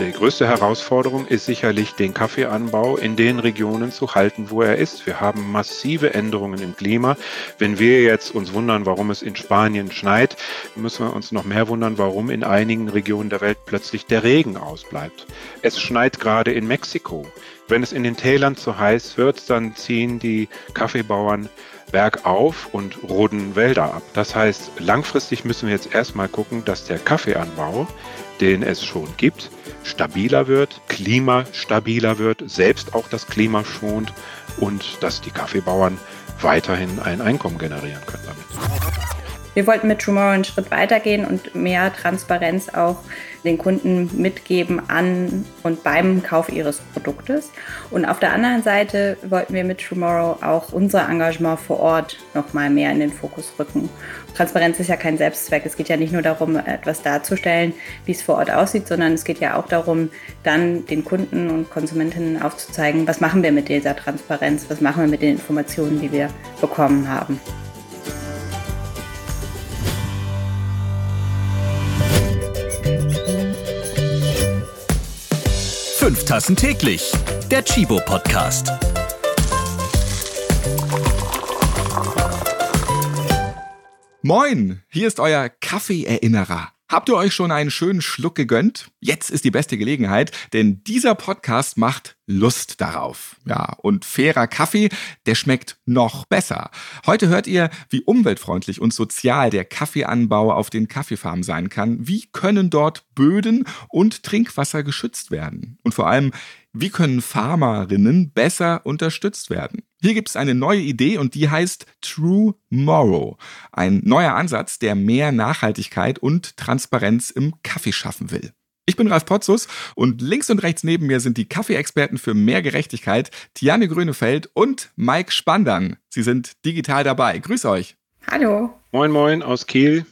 Die größte Herausforderung ist sicherlich, den Kaffeeanbau in den Regionen zu halten, wo er ist. Wir haben massive Änderungen im Klima. Wenn wir jetzt uns wundern, warum es in Spanien schneit, müssen wir uns noch mehr wundern, warum in einigen Regionen der Welt plötzlich der Regen ausbleibt. Es schneit gerade in Mexiko. Wenn es in den Tälern zu heiß wird, dann ziehen die Kaffeebauern bergauf und roden Wälder ab. Das heißt, langfristig müssen wir jetzt erstmal gucken, dass der Kaffeeanbau, den es schon gibt, stabiler wird, klimastabiler wird, selbst auch das Klima schont und dass die Kaffeebauern weiterhin ein Einkommen generieren können. Wir wollten mit Tomorrow einen Schritt weitergehen und mehr Transparenz auch den Kunden mitgeben an und beim Kauf ihres Produktes. Und auf der anderen Seite wollten wir mit Tomorrow auch unser Engagement vor Ort noch mal mehr in den Fokus rücken. Transparenz ist ja kein Selbstzweck. Es geht ja nicht nur darum, etwas darzustellen, wie es vor Ort aussieht, sondern es geht ja auch darum, dann den Kunden und Konsumentinnen aufzuzeigen, was machen wir mit dieser Transparenz, was machen wir mit den Informationen, die wir bekommen haben. Fünf Tassen täglich. Der Chibo Podcast. Moin, hier ist euer Kaffeeerinnerer. Habt ihr euch schon einen schönen Schluck gegönnt? Jetzt ist die beste Gelegenheit, denn dieser Podcast macht Lust darauf. Ja, und fairer Kaffee, der schmeckt noch besser. Heute hört ihr, wie umweltfreundlich und sozial der Kaffeeanbau auf den Kaffeefarmen sein kann. Wie können dort Böden und Trinkwasser geschützt werden? Und vor allem, wie können Farmerinnen besser unterstützt werden? Hier gibt es eine neue Idee und die heißt True Morrow. Ein neuer Ansatz, der mehr Nachhaltigkeit und Transparenz im Kaffee schaffen will. Ich bin Ralf Potzus und links und rechts neben mir sind die Kaffeeexperten für mehr Gerechtigkeit, Tiane Grönefeld und Mike Spandern. Sie sind digital dabei. Grüß euch. Hallo. Moin, moin aus Kiel.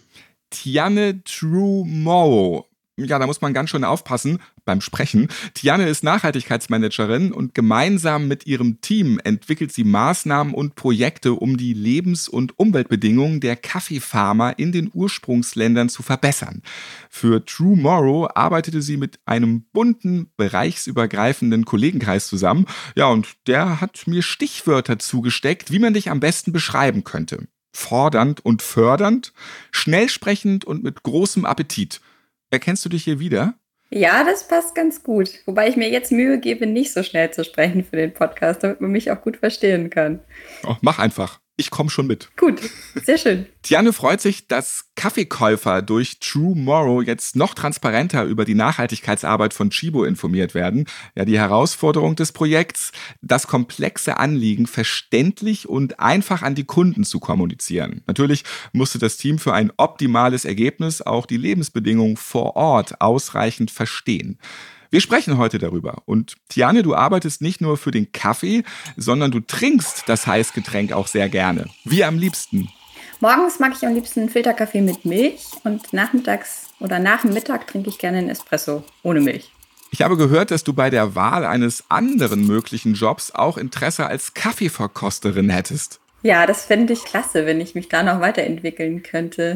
Tiane True Morrow ja, da muss man ganz schön aufpassen beim Sprechen. Tiane ist Nachhaltigkeitsmanagerin und gemeinsam mit ihrem Team entwickelt sie Maßnahmen und Projekte, um die Lebens- und Umweltbedingungen der Kaffeefarmer in den Ursprungsländern zu verbessern. Für True Morrow arbeitete sie mit einem bunten, bereichsübergreifenden Kollegenkreis zusammen. Ja, und der hat mir Stichwörter zugesteckt, wie man dich am besten beschreiben könnte. Fordernd und fördernd, schnellsprechend und mit großem Appetit. Erkennst du dich hier wieder? Ja, das passt ganz gut. Wobei ich mir jetzt Mühe gebe, nicht so schnell zu sprechen für den Podcast, damit man mich auch gut verstehen kann. Oh, mach einfach ich komme schon mit. Gut, sehr schön. Tiane freut sich, dass Kaffeekäufer durch True Morrow jetzt noch transparenter über die Nachhaltigkeitsarbeit von Chibo informiert werden. Ja, die Herausforderung des Projekts, das komplexe Anliegen verständlich und einfach an die Kunden zu kommunizieren. Natürlich musste das Team für ein optimales Ergebnis auch die Lebensbedingungen vor Ort ausreichend verstehen. Wir sprechen heute darüber. Und Tiane, du arbeitest nicht nur für den Kaffee, sondern du trinkst das Heißgetränk auch sehr gerne. Wie am liebsten? Morgens mag ich am liebsten einen Filterkaffee mit Milch und nachmittags oder nach dem Mittag trinke ich gerne einen Espresso ohne Milch. Ich habe gehört, dass du bei der Wahl eines anderen möglichen Jobs auch Interesse als Kaffeeverkosterin hättest. Ja, das fände ich klasse, wenn ich mich da noch weiterentwickeln könnte.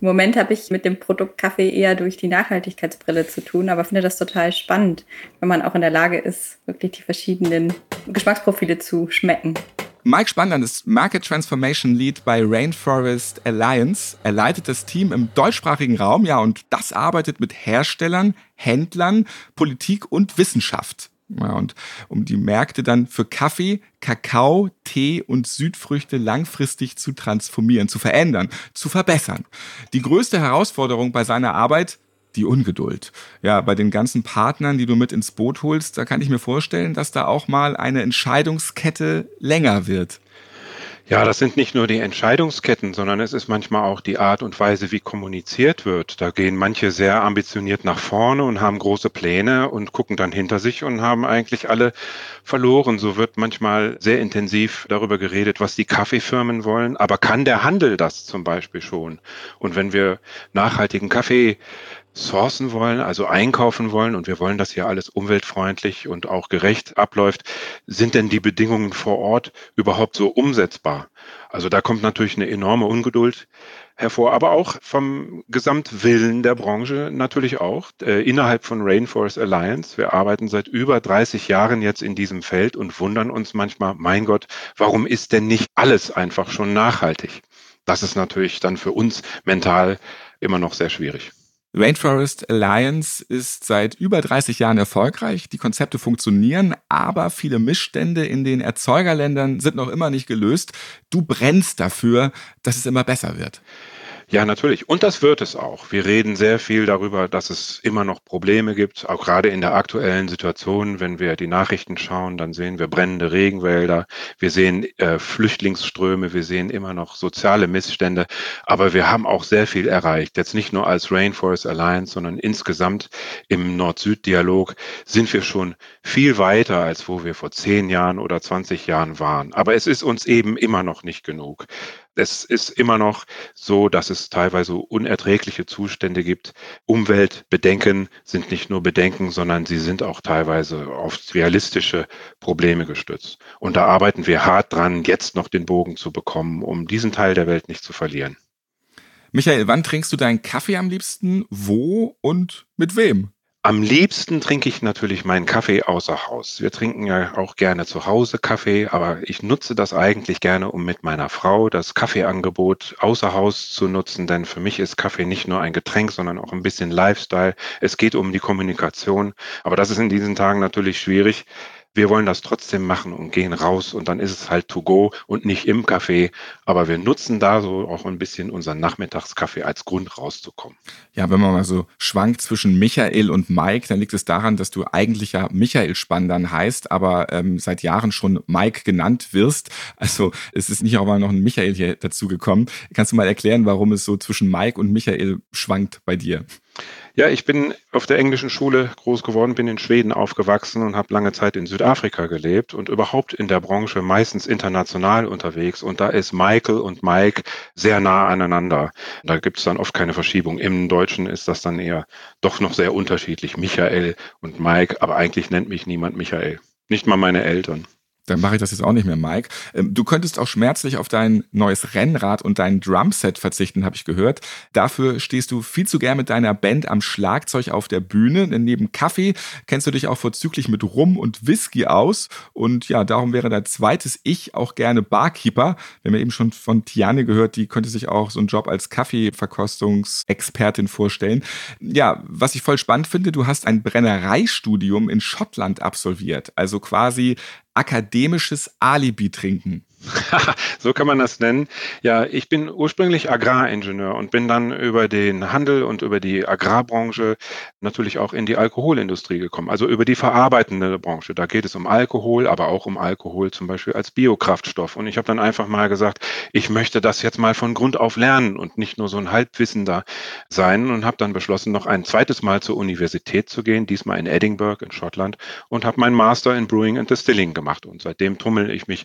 Im Moment habe ich mit dem Produkt Kaffee eher durch die Nachhaltigkeitsbrille zu tun, aber finde das total spannend, wenn man auch in der Lage ist, wirklich die verschiedenen Geschmacksprofile zu schmecken. Mike Spandern ist Market Transformation Lead bei Rainforest Alliance. Er leitet das Team im deutschsprachigen Raum, ja, und das arbeitet mit Herstellern, Händlern, Politik und Wissenschaft. Ja, und um die Märkte dann für Kaffee, Kakao, Tee und Südfrüchte langfristig zu transformieren, zu verändern, zu verbessern. Die größte Herausforderung bei seiner Arbeit, die Ungeduld. Ja, bei den ganzen Partnern, die du mit ins Boot holst, da kann ich mir vorstellen, dass da auch mal eine Entscheidungskette länger wird. Ja, das sind nicht nur die Entscheidungsketten, sondern es ist manchmal auch die Art und Weise, wie kommuniziert wird. Da gehen manche sehr ambitioniert nach vorne und haben große Pläne und gucken dann hinter sich und haben eigentlich alle verloren. So wird manchmal sehr intensiv darüber geredet, was die Kaffeefirmen wollen. Aber kann der Handel das zum Beispiel schon? Und wenn wir nachhaltigen Kaffee sourcen wollen, also einkaufen wollen und wir wollen, dass hier alles umweltfreundlich und auch gerecht abläuft, sind denn die Bedingungen vor Ort überhaupt so umsetzbar? Also da kommt natürlich eine enorme Ungeduld hervor, aber auch vom Gesamtwillen der Branche natürlich auch. Äh, innerhalb von Rainforest Alliance, wir arbeiten seit über 30 Jahren jetzt in diesem Feld und wundern uns manchmal, mein Gott, warum ist denn nicht alles einfach schon nachhaltig? Das ist natürlich dann für uns mental immer noch sehr schwierig. Rainforest Alliance ist seit über 30 Jahren erfolgreich. Die Konzepte funktionieren, aber viele Missstände in den Erzeugerländern sind noch immer nicht gelöst. Du brennst dafür, dass es immer besser wird. Ja, natürlich. Und das wird es auch. Wir reden sehr viel darüber, dass es immer noch Probleme gibt, auch gerade in der aktuellen Situation. Wenn wir die Nachrichten schauen, dann sehen wir brennende Regenwälder, wir sehen äh, Flüchtlingsströme, wir sehen immer noch soziale Missstände. Aber wir haben auch sehr viel erreicht. Jetzt nicht nur als Rainforest Alliance, sondern insgesamt im Nord-Süd-Dialog sind wir schon viel weiter, als wo wir vor zehn Jahren oder 20 Jahren waren. Aber es ist uns eben immer noch nicht genug. Es ist immer noch so, dass es teilweise unerträgliche Zustände gibt. Umweltbedenken sind nicht nur Bedenken, sondern sie sind auch teilweise auf realistische Probleme gestützt. Und da arbeiten wir hart dran, jetzt noch den Bogen zu bekommen, um diesen Teil der Welt nicht zu verlieren. Michael, wann trinkst du deinen Kaffee am liebsten? Wo und mit wem? Am liebsten trinke ich natürlich meinen Kaffee außer Haus. Wir trinken ja auch gerne zu Hause Kaffee, aber ich nutze das eigentlich gerne, um mit meiner Frau das Kaffeeangebot außer Haus zu nutzen, denn für mich ist Kaffee nicht nur ein Getränk, sondern auch ein bisschen Lifestyle. Es geht um die Kommunikation, aber das ist in diesen Tagen natürlich schwierig wir wollen das trotzdem machen und gehen raus und dann ist es halt to go und nicht im Café. Aber wir nutzen da so auch ein bisschen unseren Nachmittagskaffee als Grund rauszukommen. Ja, wenn man mal so schwankt zwischen Michael und Mike, dann liegt es daran, dass du eigentlich ja Michael Spandern heißt, aber ähm, seit Jahren schon Mike genannt wirst. Also es ist nicht auch mal noch ein Michael hier dazu gekommen. Kannst du mal erklären, warum es so zwischen Mike und Michael schwankt bei dir? Ja, ich bin auf der englischen Schule groß geworden, bin in Schweden aufgewachsen und habe lange Zeit in Südafrika gelebt und überhaupt in der Branche meistens international unterwegs. Und da ist Michael und Mike sehr nah aneinander. Da gibt es dann oft keine Verschiebung. Im Deutschen ist das dann eher doch noch sehr unterschiedlich. Michael und Mike, aber eigentlich nennt mich niemand Michael. Nicht mal meine Eltern. Dann mache ich das jetzt auch nicht mehr, Mike. Ähm, du könntest auch schmerzlich auf dein neues Rennrad und dein Drumset verzichten, habe ich gehört. Dafür stehst du viel zu gern mit deiner Band am Schlagzeug auf der Bühne. Denn neben Kaffee kennst du dich auch vorzüglich mit Rum und Whisky aus. Und ja, darum wäre dein zweites Ich auch gerne Barkeeper. Wir haben ja eben schon von Tiane gehört, die könnte sich auch so einen Job als Kaffeeverkostungsexpertin vorstellen. Ja, was ich voll spannend finde, du hast ein Brennereistudium in Schottland absolviert. Also quasi akademisches Alibi trinken. so kann man das nennen. Ja, ich bin ursprünglich Agraringenieur und bin dann über den Handel und über die Agrarbranche natürlich auch in die Alkoholindustrie gekommen, also über die verarbeitende Branche. Da geht es um Alkohol, aber auch um Alkohol zum Beispiel als Biokraftstoff. Und ich habe dann einfach mal gesagt, ich möchte das jetzt mal von Grund auf lernen und nicht nur so ein Halbwissender sein und habe dann beschlossen, noch ein zweites Mal zur Universität zu gehen, diesmal in Edinburgh in Schottland und habe meinen Master in Brewing and Distilling gemacht. Und seitdem tummel ich mich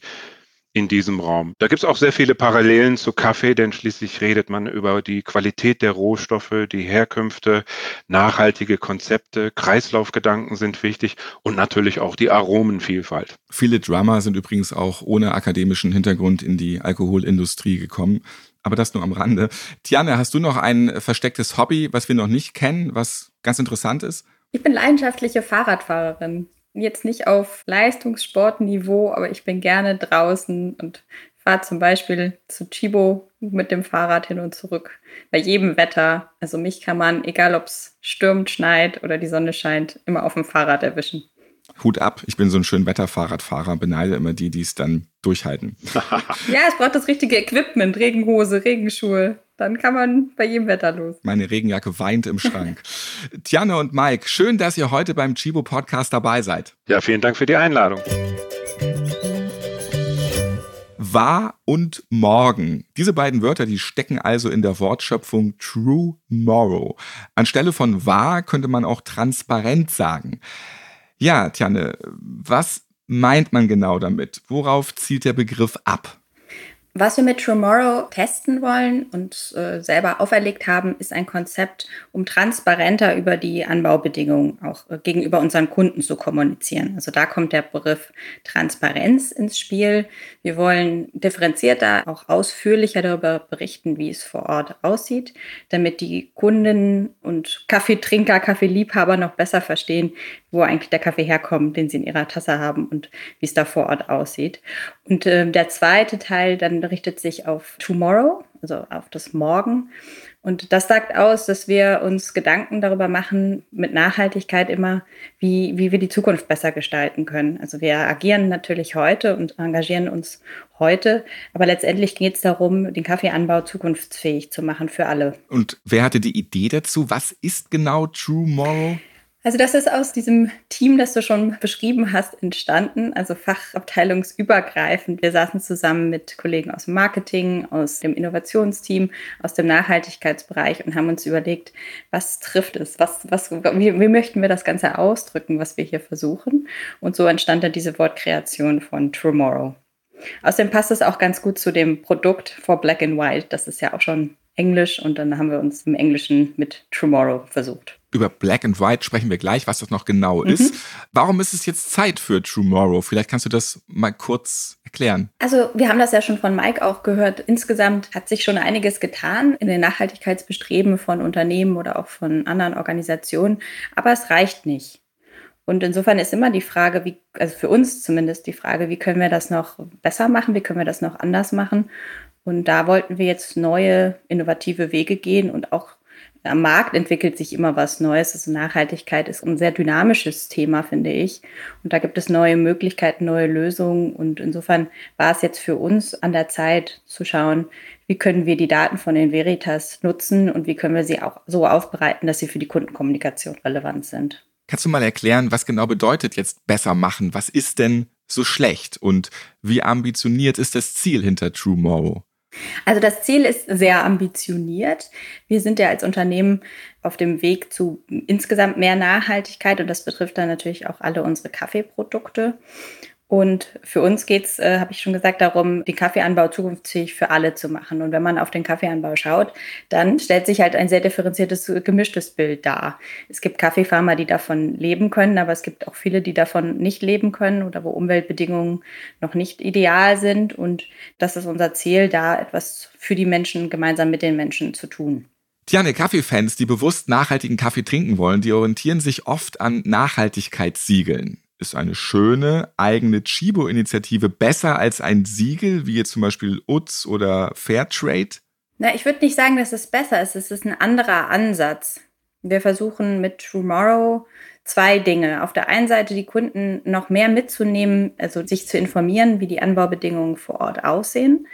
in diesem Raum. Da gibt es auch sehr viele Parallelen zu Kaffee, denn schließlich redet man über die Qualität der Rohstoffe, die Herkünfte, nachhaltige Konzepte, Kreislaufgedanken sind wichtig und natürlich auch die Aromenvielfalt. Viele Drummer sind übrigens auch ohne akademischen Hintergrund in die Alkoholindustrie gekommen. Aber das nur am Rande. Tiane, hast du noch ein verstecktes Hobby, was wir noch nicht kennen, was ganz interessant ist? Ich bin leidenschaftliche Fahrradfahrerin jetzt nicht auf Leistungssportniveau, aber ich bin gerne draußen und fahre zum Beispiel zu Chibo mit dem Fahrrad hin und zurück. Bei jedem Wetter. Also mich kann man, egal ob es stürmt, schneit oder die Sonne scheint, immer auf dem Fahrrad erwischen. Hut ab, ich bin so ein schön Wetterfahrradfahrer, beneide immer die, die es dann durchhalten. ja, es braucht das richtige Equipment, Regenhose, Regenschuhe. Dann kann man bei jedem Wetter los. Meine Regenjacke weint im Schrank. Tiane und Mike, schön, dass ihr heute beim Chibo Podcast dabei seid. Ja, vielen Dank für die Einladung. War und morgen. Diese beiden Wörter, die stecken also in der Wortschöpfung True Morrow. Anstelle von wahr könnte man auch transparent sagen. Ja, Tjanne, was meint man genau damit? Worauf zielt der Begriff ab? Was wir mit Tomorrow testen wollen und äh, selber auferlegt haben, ist ein Konzept, um transparenter über die Anbaubedingungen auch äh, gegenüber unseren Kunden zu kommunizieren. Also da kommt der Begriff Transparenz ins Spiel. Wir wollen differenzierter, auch ausführlicher darüber berichten, wie es vor Ort aussieht, damit die Kunden und Kaffeetrinker, Kaffeeliebhaber noch besser verstehen, wo eigentlich der Kaffee herkommt, den sie in ihrer Tasse haben und wie es da vor Ort aussieht. Und äh, der zweite Teil dann richtet sich auf Tomorrow, also auf das Morgen. Und das sagt aus, dass wir uns Gedanken darüber machen, mit Nachhaltigkeit immer, wie, wie wir die Zukunft besser gestalten können. Also wir agieren natürlich heute und engagieren uns heute, aber letztendlich geht es darum, den Kaffeeanbau zukunftsfähig zu machen für alle. Und wer hatte die Idee dazu? Was ist genau True Morrow? Also das ist aus diesem Team, das du schon beschrieben hast, entstanden, also fachabteilungsübergreifend. Wir saßen zusammen mit Kollegen aus dem Marketing, aus dem Innovationsteam, aus dem Nachhaltigkeitsbereich und haben uns überlegt, was trifft es, was, was, wie, wie möchten wir das Ganze ausdrücken, was wir hier versuchen. Und so entstand dann diese Wortkreation von Tomorrow. Außerdem passt es auch ganz gut zu dem Produkt for Black and White. Das ist ja auch schon Englisch und dann haben wir uns im Englischen mit Tomorrow versucht. Über Black and White sprechen wir gleich, was das noch genau mhm. ist. Warum ist es jetzt Zeit für Tomorrow? Vielleicht kannst du das mal kurz erklären. Also wir haben das ja schon von Mike auch gehört. Insgesamt hat sich schon einiges getan in den Nachhaltigkeitsbestreben von Unternehmen oder auch von anderen Organisationen, aber es reicht nicht. Und insofern ist immer die Frage, wie, also für uns zumindest die Frage, wie können wir das noch besser machen, wie können wir das noch anders machen? Und da wollten wir jetzt neue, innovative Wege gehen und auch am Markt entwickelt sich immer was Neues. Also Nachhaltigkeit ist ein sehr dynamisches Thema, finde ich. Und da gibt es neue Möglichkeiten, neue Lösungen. Und insofern war es jetzt für uns an der Zeit zu schauen, wie können wir die Daten von den Veritas nutzen und wie können wir sie auch so aufbereiten, dass sie für die Kundenkommunikation relevant sind. Kannst du mal erklären, was genau bedeutet jetzt besser machen? Was ist denn so schlecht und wie ambitioniert ist das Ziel hinter TrueMorrow? Also das Ziel ist sehr ambitioniert. Wir sind ja als Unternehmen auf dem Weg zu insgesamt mehr Nachhaltigkeit und das betrifft dann natürlich auch alle unsere Kaffeeprodukte. Und für uns geht es, äh, habe ich schon gesagt, darum, den Kaffeeanbau zukunftsfähig für alle zu machen. Und wenn man auf den Kaffeeanbau schaut, dann stellt sich halt ein sehr differenziertes, gemischtes Bild dar. Es gibt Kaffeefarmer, die davon leben können, aber es gibt auch viele, die davon nicht leben können oder wo Umweltbedingungen noch nicht ideal sind. Und das ist unser Ziel, da etwas für die Menschen gemeinsam mit den Menschen zu tun. Tiane, Kaffeefans, die bewusst nachhaltigen Kaffee trinken wollen, die orientieren sich oft an Nachhaltigkeitssiegeln ist eine schöne eigene Chibo-Initiative besser als ein Siegel, wie jetzt zum Beispiel UTS oder Fairtrade? Na, ich würde nicht sagen, dass es besser ist. Es ist ein anderer Ansatz. Wir versuchen mit Tomorrow zwei Dinge. Auf der einen Seite die Kunden noch mehr mitzunehmen, also sich zu informieren, wie die Anbaubedingungen vor Ort aussehen.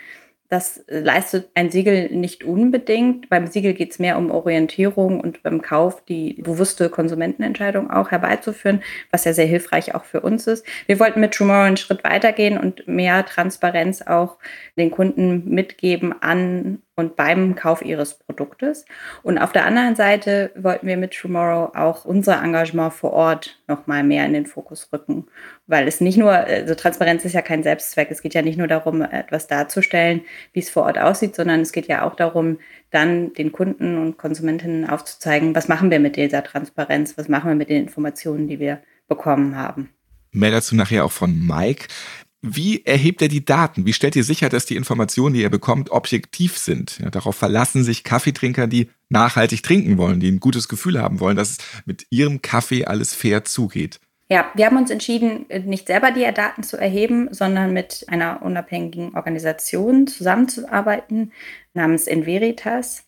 Das leistet ein Siegel nicht unbedingt. Beim Siegel geht es mehr um Orientierung und beim Kauf die bewusste Konsumentenentscheidung auch herbeizuführen, was ja sehr hilfreich auch für uns ist. Wir wollten mit Tomorrow einen Schritt weitergehen und mehr Transparenz auch den Kunden mitgeben an und beim Kauf ihres Produktes. Und auf der anderen Seite wollten wir mit Tomorrow auch unser Engagement vor Ort noch mal mehr in den Fokus rücken, weil es nicht nur, also Transparenz ist ja kein Selbstzweck, es geht ja nicht nur darum, etwas darzustellen, wie es vor Ort aussieht, sondern es geht ja auch darum, dann den Kunden und Konsumentinnen aufzuzeigen, was machen wir mit dieser Transparenz, was machen wir mit den Informationen, die wir bekommen haben. Mehr dazu nachher auch von Mike. Wie erhebt er die Daten? Wie stellt ihr sicher, dass die Informationen, die er bekommt, objektiv sind? Ja, darauf verlassen sich Kaffeetrinker, die nachhaltig trinken wollen, die ein gutes Gefühl haben wollen, dass es mit ihrem Kaffee alles fair zugeht. Ja, wir haben uns entschieden, nicht selber die Daten zu erheben, sondern mit einer unabhängigen Organisation zusammenzuarbeiten namens Enveritas.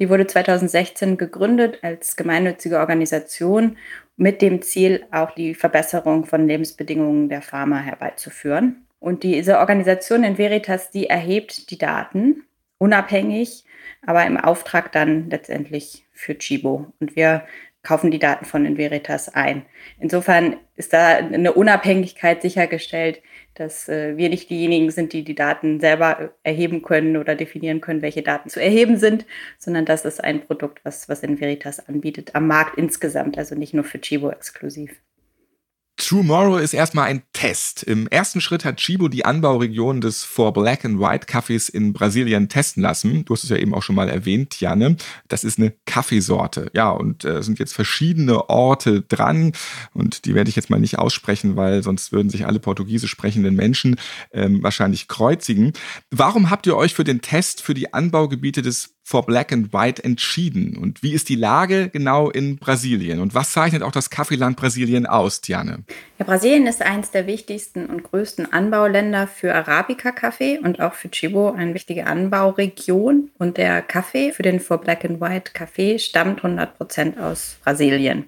Die wurde 2016 gegründet als gemeinnützige Organisation mit dem Ziel, auch die Verbesserung von Lebensbedingungen der Farmer herbeizuführen. Und diese Organisation in Veritas, die erhebt die Daten unabhängig, aber im Auftrag dann letztendlich für Chibo. Und wir kaufen die Daten von Inveritas ein. Insofern ist da eine Unabhängigkeit sichergestellt, dass äh, wir nicht diejenigen sind, die die Daten selber erheben können oder definieren können, welche Daten zu erheben sind, sondern das ist ein Produkt, was, was Inveritas anbietet, am Markt insgesamt, also nicht nur für Chibo exklusiv. Tomorrow ist erstmal ein Test. Im ersten Schritt hat Chibo die Anbauregion des For Black and White Kaffees in Brasilien testen lassen. Du hast es ja eben auch schon mal erwähnt, Janne. Das ist eine Kaffeesorte. Ja, und äh, sind jetzt verschiedene Orte dran. Und die werde ich jetzt mal nicht aussprechen, weil sonst würden sich alle portugiesisch sprechenden Menschen ähm, wahrscheinlich kreuzigen. Warum habt ihr euch für den Test für die Anbaugebiete des for Black and White entschieden? Und wie ist die Lage genau in Brasilien? Und was zeichnet auch das Kaffeeland Brasilien aus, Tiane? Ja, Brasilien ist eines der wichtigsten und größten Anbauländer für Arabica-Kaffee und auch für Chibo eine wichtige Anbauregion. Und der Kaffee für den For Black and White Kaffee stammt 100 Prozent aus Brasilien.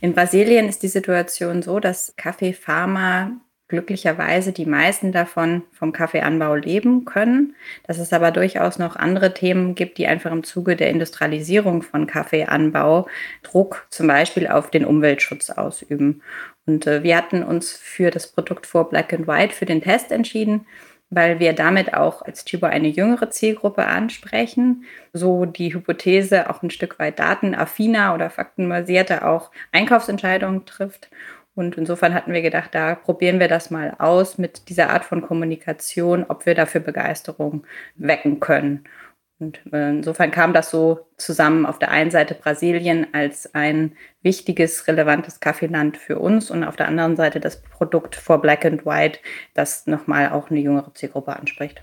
In Brasilien ist die Situation so, dass Kaffeefarmer glücklicherweise die meisten davon vom Kaffeeanbau leben können, dass es aber durchaus noch andere Themen gibt, die einfach im Zuge der Industrialisierung von Kaffeeanbau Druck zum Beispiel auf den Umweltschutz ausüben. Und äh, wir hatten uns für das Produkt vor Black and White für den Test entschieden, weil wir damit auch als Chibo eine jüngere Zielgruppe ansprechen, so die Hypothese auch ein Stück weit datenaffiner oder faktenbasierter auch Einkaufsentscheidungen trifft und insofern hatten wir gedacht, da probieren wir das mal aus mit dieser Art von Kommunikation, ob wir dafür Begeisterung wecken können. Und äh, insofern kam das so zusammen auf der einen Seite Brasilien als ein wichtiges, relevantes Kaffeeland für uns und auf der anderen Seite das Produkt for Black and White, das nochmal auch eine jüngere Zielgruppe anspricht.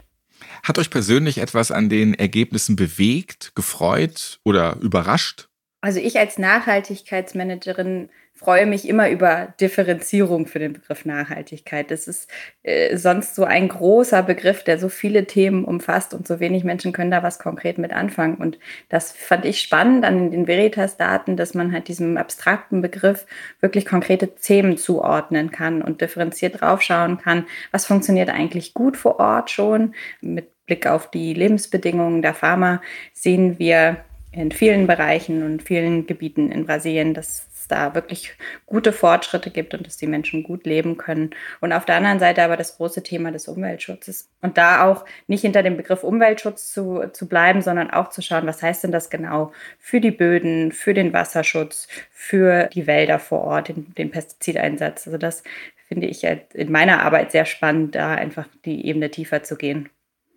Hat euch persönlich etwas an den Ergebnissen bewegt, gefreut oder überrascht? Also ich als Nachhaltigkeitsmanagerin freue mich immer über Differenzierung für den Begriff Nachhaltigkeit. Das ist äh, sonst so ein großer Begriff, der so viele Themen umfasst und so wenig Menschen können da was konkret mit anfangen. Und das fand ich spannend an den Veritas-Daten, dass man halt diesem abstrakten Begriff wirklich konkrete Themen zuordnen kann und differenziert draufschauen kann, was funktioniert eigentlich gut vor Ort schon. Mit Blick auf die Lebensbedingungen der Farmer sehen wir in vielen Bereichen und vielen Gebieten in Brasilien, dass da wirklich gute Fortschritte gibt und dass die Menschen gut leben können. Und auf der anderen Seite aber das große Thema des Umweltschutzes. Und da auch nicht hinter dem Begriff Umweltschutz zu, zu bleiben, sondern auch zu schauen, was heißt denn das genau für die Böden, für den Wasserschutz, für die Wälder vor Ort, den, den Pestizideinsatz. Also das finde ich in meiner Arbeit sehr spannend, da einfach die Ebene tiefer zu gehen.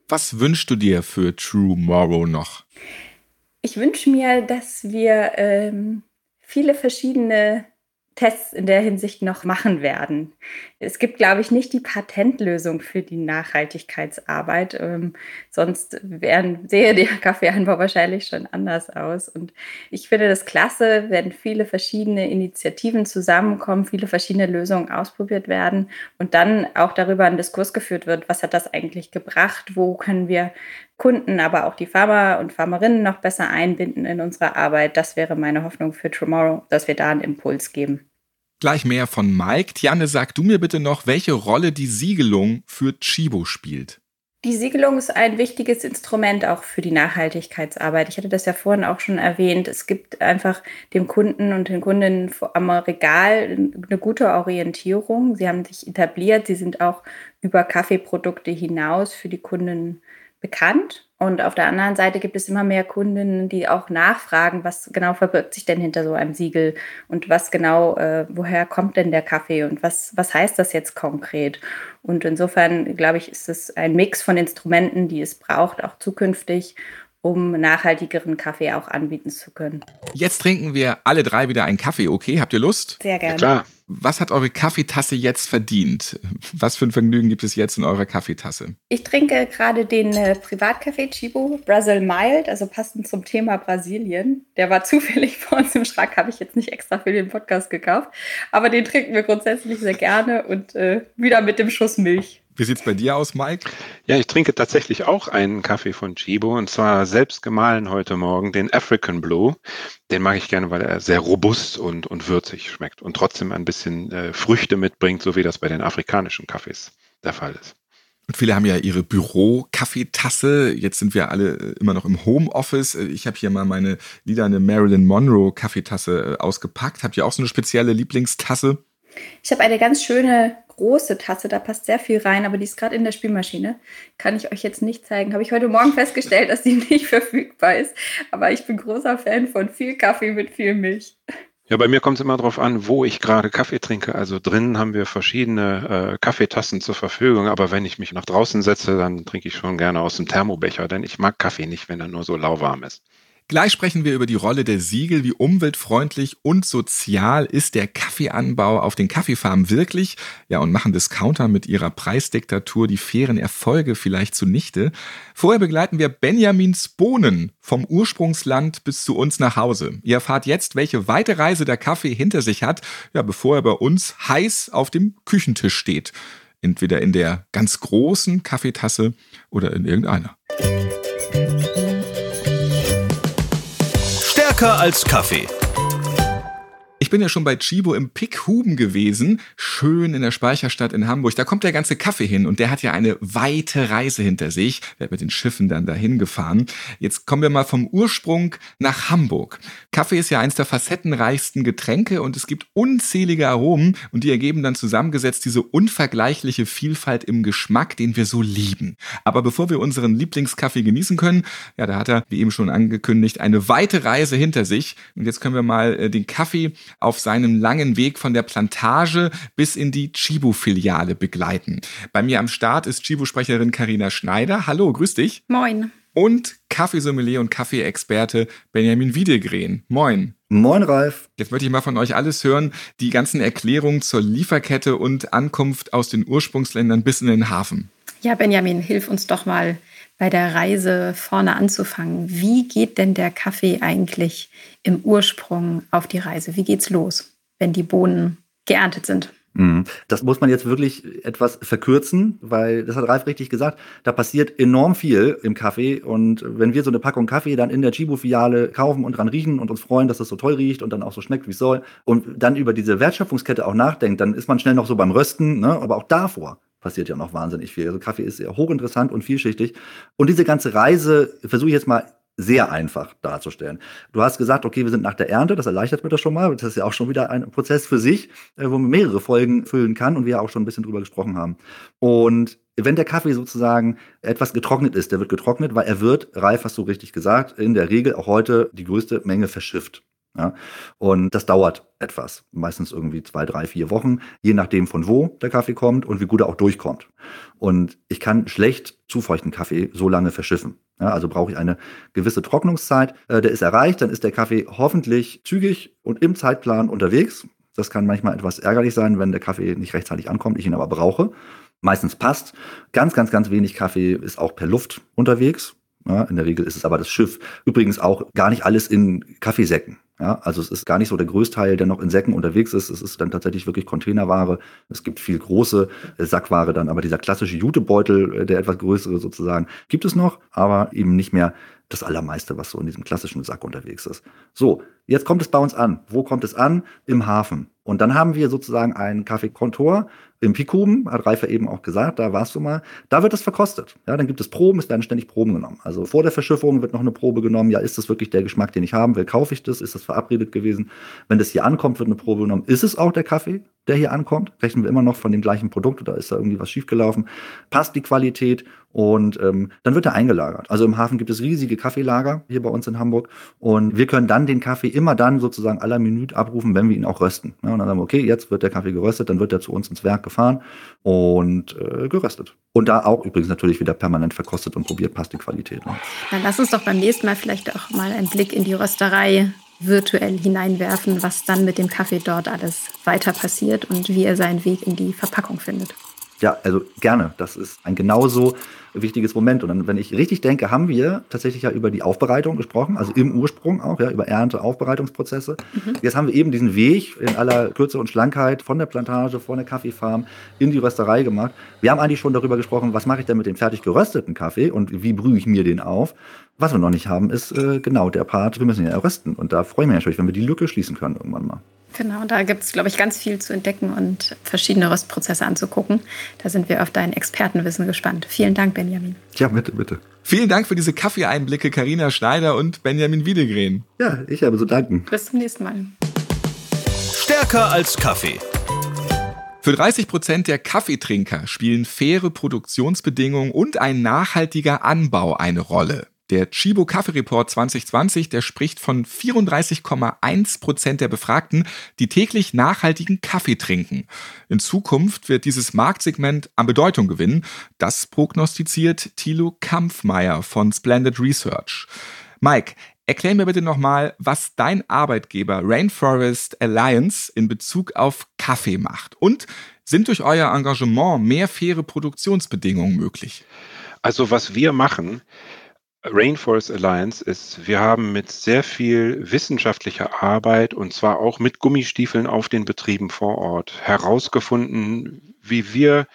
Was wünschst du dir für True Morrow noch? Ich wünsche mir, dass wir ähm, viele verschiedene Tests in der Hinsicht noch machen werden. Es gibt, glaube ich, nicht die Patentlösung für die Nachhaltigkeitsarbeit. Ähm, sonst wären, sähe der Kaffeeanbau wahrscheinlich schon anders aus. Und ich finde das klasse, wenn viele verschiedene Initiativen zusammenkommen, viele verschiedene Lösungen ausprobiert werden und dann auch darüber ein Diskurs geführt wird, was hat das eigentlich gebracht, wo können wir Kunden, aber auch die Farmer und Farmerinnen noch besser einbinden in unsere Arbeit. Das wäre meine Hoffnung für Tomorrow, dass wir da einen Impuls geben. Gleich mehr von Mike. Janne, sag du mir bitte noch, welche Rolle die Siegelung für Chibo spielt. Die Siegelung ist ein wichtiges Instrument auch für die Nachhaltigkeitsarbeit. Ich hatte das ja vorhin auch schon erwähnt. Es gibt einfach dem Kunden und den Kundinnen am Regal eine gute Orientierung. Sie haben sich etabliert. Sie sind auch über Kaffeeprodukte hinaus für die Kunden bekannt. Und auf der anderen Seite gibt es immer mehr Kundinnen, die auch nachfragen, was genau verbirgt sich denn hinter so einem Siegel und was genau, äh, woher kommt denn der Kaffee und was, was heißt das jetzt konkret? Und insofern, glaube ich, ist es ein Mix von Instrumenten, die es braucht, auch zukünftig, um nachhaltigeren Kaffee auch anbieten zu können. Jetzt trinken wir alle drei wieder einen Kaffee, okay? Habt ihr Lust? Sehr gerne. Ja, klar. Was hat eure Kaffeetasse jetzt verdient? Was für ein Vergnügen gibt es jetzt in eurer Kaffeetasse? Ich trinke gerade den äh, Privatkaffee Chibo Brazil Mild, also passend zum Thema Brasilien. Der war zufällig vor uns im Schrank, habe ich jetzt nicht extra für den Podcast gekauft. Aber den trinken wir grundsätzlich sehr gerne und äh, wieder mit dem Schuss Milch. Wie sieht es bei dir aus, Mike? Ja, ich trinke tatsächlich auch einen Kaffee von Chibo und zwar selbst gemahlen heute Morgen, den African Blue. Den mag ich gerne, weil er sehr robust und, und würzig schmeckt und trotzdem ein bisschen äh, Früchte mitbringt, so wie das bei den afrikanischen Kaffees der Fall ist. Und viele haben ja ihre Büro-Kaffeetasse. Jetzt sind wir alle äh, immer noch im Homeoffice. Äh, ich habe hier mal meine lilane Marilyn Monroe Kaffeetasse äh, ausgepackt. Habt ihr auch so eine spezielle Lieblingstasse? Ich habe eine ganz schöne große Tasse, da passt sehr viel rein, aber die ist gerade in der Spülmaschine. Kann ich euch jetzt nicht zeigen. Habe ich heute Morgen festgestellt, dass die nicht verfügbar ist. Aber ich bin großer Fan von viel Kaffee mit viel Milch. Ja, bei mir kommt es immer darauf an, wo ich gerade Kaffee trinke. Also drinnen haben wir verschiedene äh, Kaffeetassen zur Verfügung, aber wenn ich mich nach draußen setze, dann trinke ich schon gerne aus dem Thermobecher, denn ich mag Kaffee nicht, wenn er nur so lauwarm ist. Gleich sprechen wir über die Rolle der Siegel, wie umweltfreundlich und sozial ist der Kaffeeanbau auf den Kaffeefarmen wirklich? Ja, und machen Discounter mit ihrer Preisdiktatur die fairen Erfolge vielleicht zunichte? Vorher begleiten wir Benjamins Bohnen vom Ursprungsland bis zu uns nach Hause. Ihr erfahrt jetzt, welche weite Reise der Kaffee hinter sich hat, ja, bevor er bei uns heiß auf dem Küchentisch steht. Entweder in der ganz großen Kaffeetasse oder in irgendeiner. Stärker als Kaffee. Ich bin ja schon bei Chibo im Pickhuben gewesen, schön in der Speicherstadt in Hamburg. Da kommt der ganze Kaffee hin und der hat ja eine weite Reise hinter sich. Der hat mit den Schiffen dann dahin gefahren. Jetzt kommen wir mal vom Ursprung nach Hamburg. Kaffee ist ja eins der facettenreichsten Getränke und es gibt unzählige Aromen und die ergeben dann zusammengesetzt diese unvergleichliche Vielfalt im Geschmack, den wir so lieben. Aber bevor wir unseren Lieblingskaffee genießen können, ja, da hat er, wie eben schon angekündigt, eine weite Reise hinter sich. Und jetzt können wir mal äh, den Kaffee auf seinem langen Weg von der Plantage bis in die Chibo-Filiale begleiten. Bei mir am Start ist Chibo-Sprecherin Karina Schneider. Hallo, grüß dich. Moin. Und Kaffeesommelier und Kaffeeexperte Benjamin Wiedegren. Moin. Moin, Ralf. Jetzt möchte ich mal von euch alles hören, die ganzen Erklärungen zur Lieferkette und Ankunft aus den Ursprungsländern bis in den Hafen. Ja, Benjamin, hilf uns doch mal bei der Reise vorne anzufangen. Wie geht denn der Kaffee eigentlich im Ursprung auf die Reise? Wie geht's los, wenn die Bohnen geerntet sind? Mhm. Das muss man jetzt wirklich etwas verkürzen, weil das hat Ralf richtig gesagt. Da passiert enorm viel im Kaffee. Und wenn wir so eine Packung Kaffee dann in der Chibo-Filiale kaufen und dran riechen und uns freuen, dass das so toll riecht und dann auch so schmeckt, wie es soll, und dann über diese Wertschöpfungskette auch nachdenkt, dann ist man schnell noch so beim Rösten, ne? aber auch davor passiert ja noch wahnsinnig viel. Also Kaffee ist sehr hochinteressant und vielschichtig. Und diese ganze Reise versuche ich jetzt mal sehr einfach darzustellen. Du hast gesagt, okay, wir sind nach der Ernte, das erleichtert mir das schon mal. Das ist ja auch schon wieder ein Prozess für sich, äh, wo man mehrere Folgen füllen kann und wir auch schon ein bisschen drüber gesprochen haben. Und wenn der Kaffee sozusagen etwas getrocknet ist, der wird getrocknet, weil er wird, Ralf hast du richtig gesagt, in der Regel auch heute die größte Menge verschifft. Ja? Und das dauert etwas, meistens irgendwie zwei, drei, vier Wochen, je nachdem von wo der Kaffee kommt und wie gut er auch durchkommt. Und ich kann schlecht zufeuchten Kaffee so lange verschiffen. Ja, also brauche ich eine gewisse Trocknungszeit. Äh, der ist erreicht, dann ist der Kaffee hoffentlich zügig und im Zeitplan unterwegs. Das kann manchmal etwas ärgerlich sein, wenn der Kaffee nicht rechtzeitig ankommt, ich ihn aber brauche. Meistens passt. Ganz, ganz, ganz wenig Kaffee ist auch per Luft unterwegs. Ja, in der Regel ist es aber das Schiff. Übrigens auch gar nicht alles in Kaffeesäcken. Ja, also es ist gar nicht so der Größteil, der noch in Säcken unterwegs ist. Es ist dann tatsächlich wirklich Containerware. Es gibt viel große äh, Sackware dann, aber dieser klassische Jutebeutel, äh, der etwas größere sozusagen, gibt es noch, aber eben nicht mehr das Allermeiste, was so in diesem klassischen Sack unterwegs ist. So, jetzt kommt es bei uns an. Wo kommt es an? Im Hafen. Und dann haben wir sozusagen einen Kaffeekontor im Pikuben, hat Reifer eben auch gesagt, da warst du mal, da wird das verkostet. Ja, dann gibt es Proben, es werden ständig Proben genommen. Also vor der Verschiffung wird noch eine Probe genommen. Ja, ist das wirklich der Geschmack, den ich haben will? Kaufe ich das? Ist das verabredet gewesen? Wenn das hier ankommt, wird eine Probe genommen. Ist es auch der Kaffee, der hier ankommt? Rechnen wir immer noch von dem gleichen Produkt oder ist da irgendwie was schiefgelaufen? Passt die Qualität? Und ähm, dann wird er eingelagert. Also im Hafen gibt es riesige Kaffeelager hier bei uns in Hamburg. Und wir können dann den Kaffee immer dann sozusagen aller Minute abrufen, wenn wir ihn auch rösten. Ja, und dann sagen wir, okay, jetzt wird der Kaffee geröstet, dann wird er zu uns ins Werk gefahren und äh, geröstet. Und da auch übrigens natürlich wieder permanent verkostet und probiert, passt die Qualität. Ne? Dann lass uns doch beim nächsten Mal vielleicht auch mal einen Blick in die Rösterei virtuell hineinwerfen, was dann mit dem Kaffee dort alles weiter passiert und wie er seinen Weg in die Verpackung findet. Ja, also gerne. Das ist ein genauso wichtiges Moment. Und dann, wenn ich richtig denke, haben wir tatsächlich ja über die Aufbereitung gesprochen, also im Ursprung auch, ja, über Ernte, Aufbereitungsprozesse. Mhm. Jetzt haben wir eben diesen Weg in aller Kürze und Schlankheit von der Plantage, von der Kaffeefarm in die Rösterei gemacht. Wir haben eigentlich schon darüber gesprochen, was mache ich denn mit dem fertig gerösteten Kaffee und wie brühe ich mir den auf. Was wir noch nicht haben, ist äh, genau der Part, wir müssen ihn ja rösten. Und da freue ich mich natürlich, wenn wir die Lücke schließen können irgendwann mal. Genau, da gibt es, glaube ich, ganz viel zu entdecken und verschiedene Röstprozesse anzugucken. Da sind wir auf dein Expertenwissen gespannt. Vielen Dank, Benjamin. Ja, bitte, bitte. Vielen Dank für diese Kaffeeeinblicke, Karina Schneider und Benjamin Wiedegren. Ja, ich habe zu danken. Bis zum nächsten Mal. Stärker als Kaffee. Für 30 Prozent der Kaffeetrinker spielen faire Produktionsbedingungen und ein nachhaltiger Anbau eine Rolle. Der Chibo Kaffee Report 2020, der spricht von 34,1 Prozent der Befragten, die täglich nachhaltigen Kaffee trinken. In Zukunft wird dieses Marktsegment an Bedeutung gewinnen. Das prognostiziert Thilo Kampfmeier von Splendid Research. Mike, erklär mir bitte nochmal, was dein Arbeitgeber Rainforest Alliance in Bezug auf Kaffee macht. Und sind durch euer Engagement mehr faire Produktionsbedingungen möglich? Also was wir machen, Rainforest Alliance ist, wir haben mit sehr viel wissenschaftlicher Arbeit und zwar auch mit Gummistiefeln auf den Betrieben vor Ort herausgefunden, wie wir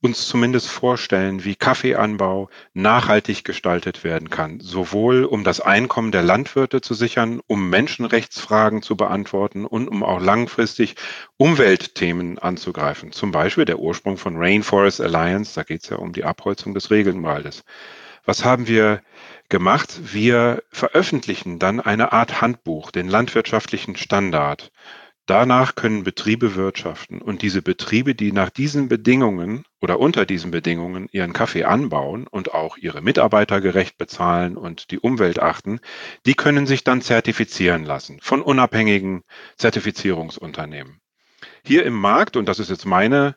uns zumindest vorstellen, wie Kaffeeanbau nachhaltig gestaltet werden kann, sowohl um das Einkommen der Landwirte zu sichern, um Menschenrechtsfragen zu beantworten und um auch langfristig Umweltthemen anzugreifen. Zum Beispiel der Ursprung von Rainforest Alliance, da geht es ja um die Abholzung des Regenwaldes. Was haben wir gemacht? Wir veröffentlichen dann eine Art Handbuch, den landwirtschaftlichen Standard. Danach können Betriebe wirtschaften und diese Betriebe, die nach diesen Bedingungen oder unter diesen Bedingungen ihren Kaffee anbauen und auch ihre Mitarbeiter gerecht bezahlen und die Umwelt achten, die können sich dann zertifizieren lassen von unabhängigen Zertifizierungsunternehmen. Hier im Markt, und das ist jetzt meine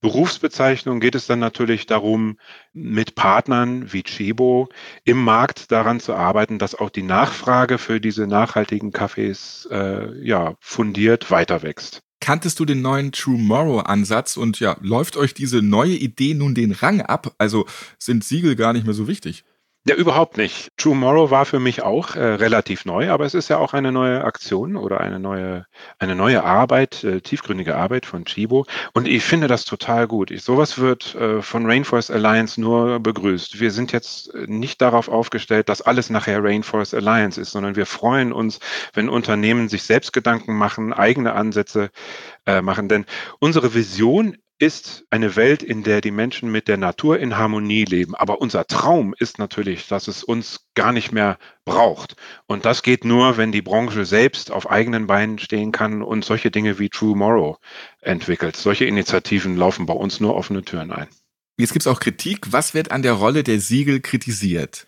Berufsbezeichnung geht es dann natürlich darum, mit Partnern wie Chibo im Markt daran zu arbeiten, dass auch die Nachfrage für diese nachhaltigen Kaffees äh, ja, fundiert weiter wächst. Kanntest du den neuen Tomorrow-Ansatz und ja, läuft euch diese neue Idee nun den Rang ab? Also sind Siegel gar nicht mehr so wichtig? Ja, überhaupt nicht. Tomorrow war für mich auch äh, relativ neu, aber es ist ja auch eine neue Aktion oder eine neue, eine neue Arbeit, äh, tiefgründige Arbeit von Chibo. Und ich finde das total gut. Ich, sowas wird äh, von Rainforest Alliance nur begrüßt. Wir sind jetzt äh, nicht darauf aufgestellt, dass alles nachher Rainforest Alliance ist, sondern wir freuen uns, wenn Unternehmen sich selbst Gedanken machen, eigene Ansätze äh, machen. Denn unsere Vision ist eine Welt, in der die Menschen mit der Natur in Harmonie leben. Aber unser Traum ist natürlich, dass es uns gar nicht mehr braucht. Und das geht nur, wenn die Branche selbst auf eigenen Beinen stehen kann und solche Dinge wie True Morrow entwickelt. Solche Initiativen laufen bei uns nur offene Türen ein. Jetzt gibt es auch Kritik. Was wird an der Rolle der Siegel kritisiert?